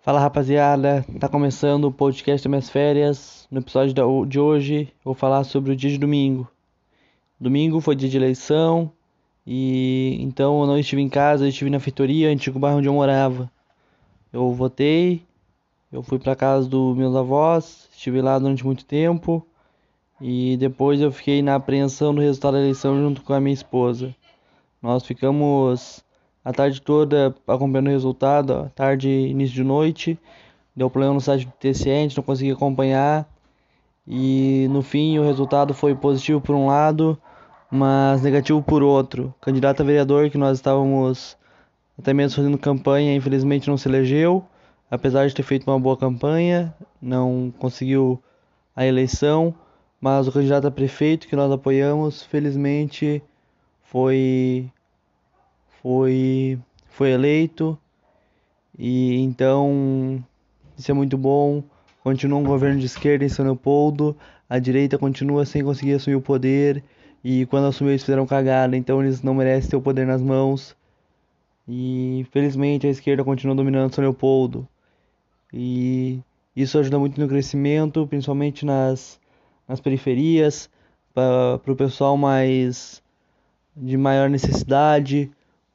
Fala rapaziada, tá começando o podcast das minhas férias. No episódio de hoje vou falar sobre o dia de domingo. Domingo foi dia de eleição e então eu não estive em casa, eu estive na feitoria, antigo bairro onde eu morava. Eu votei, eu fui para casa dos meus avós, estive lá durante muito tempo e depois eu fiquei na apreensão do resultado da eleição junto com a minha esposa. Nós ficamos a tarde toda acompanhando o resultado, tarde, início de noite. Deu problema no site do TCE, não conseguia acompanhar. E no fim o resultado foi positivo por um lado, mas negativo por outro. O candidato a vereador que nós estávamos até mesmo fazendo campanha, infelizmente não se elegeu, apesar de ter feito uma boa campanha, não conseguiu a eleição, mas o candidato a prefeito que nós apoiamos, felizmente foi foi, foi eleito e então isso é muito bom. Continua um governo de esquerda em São Leopoldo, a direita continua sem conseguir assumir o poder e quando assumiu eles fizeram cagada, então eles não merecem ter o poder nas mãos. E felizmente a esquerda continua dominando São Leopoldo. E isso ajuda muito no crescimento, principalmente nas, nas periferias, para o pessoal mais de maior necessidade,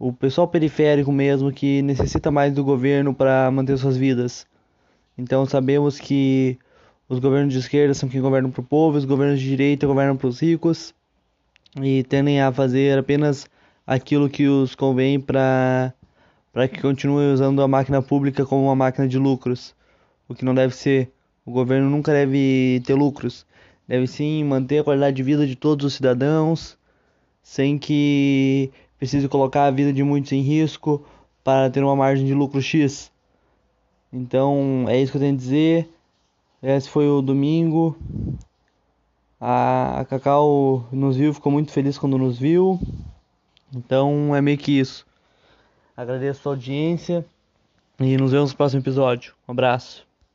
o pessoal periférico mesmo que necessita mais do governo para manter suas vidas. Então sabemos que os governos de esquerda são quem governam para o povo, os governos de direita governam para os ricos e tendem a fazer apenas aquilo que os convém para para que continuem usando a máquina pública como uma máquina de lucros, o que não deve ser. O governo nunca deve ter lucros, deve sim manter a qualidade de vida de todos os cidadãos, sem que precise colocar a vida de muitos em risco para ter uma margem de lucro X. Então é isso que eu tenho a dizer. Esse foi o domingo. A, a Cacau nos viu, ficou muito feliz quando nos viu. Então é meio que isso. Agradeço a audiência e nos vemos no próximo episódio. Um abraço.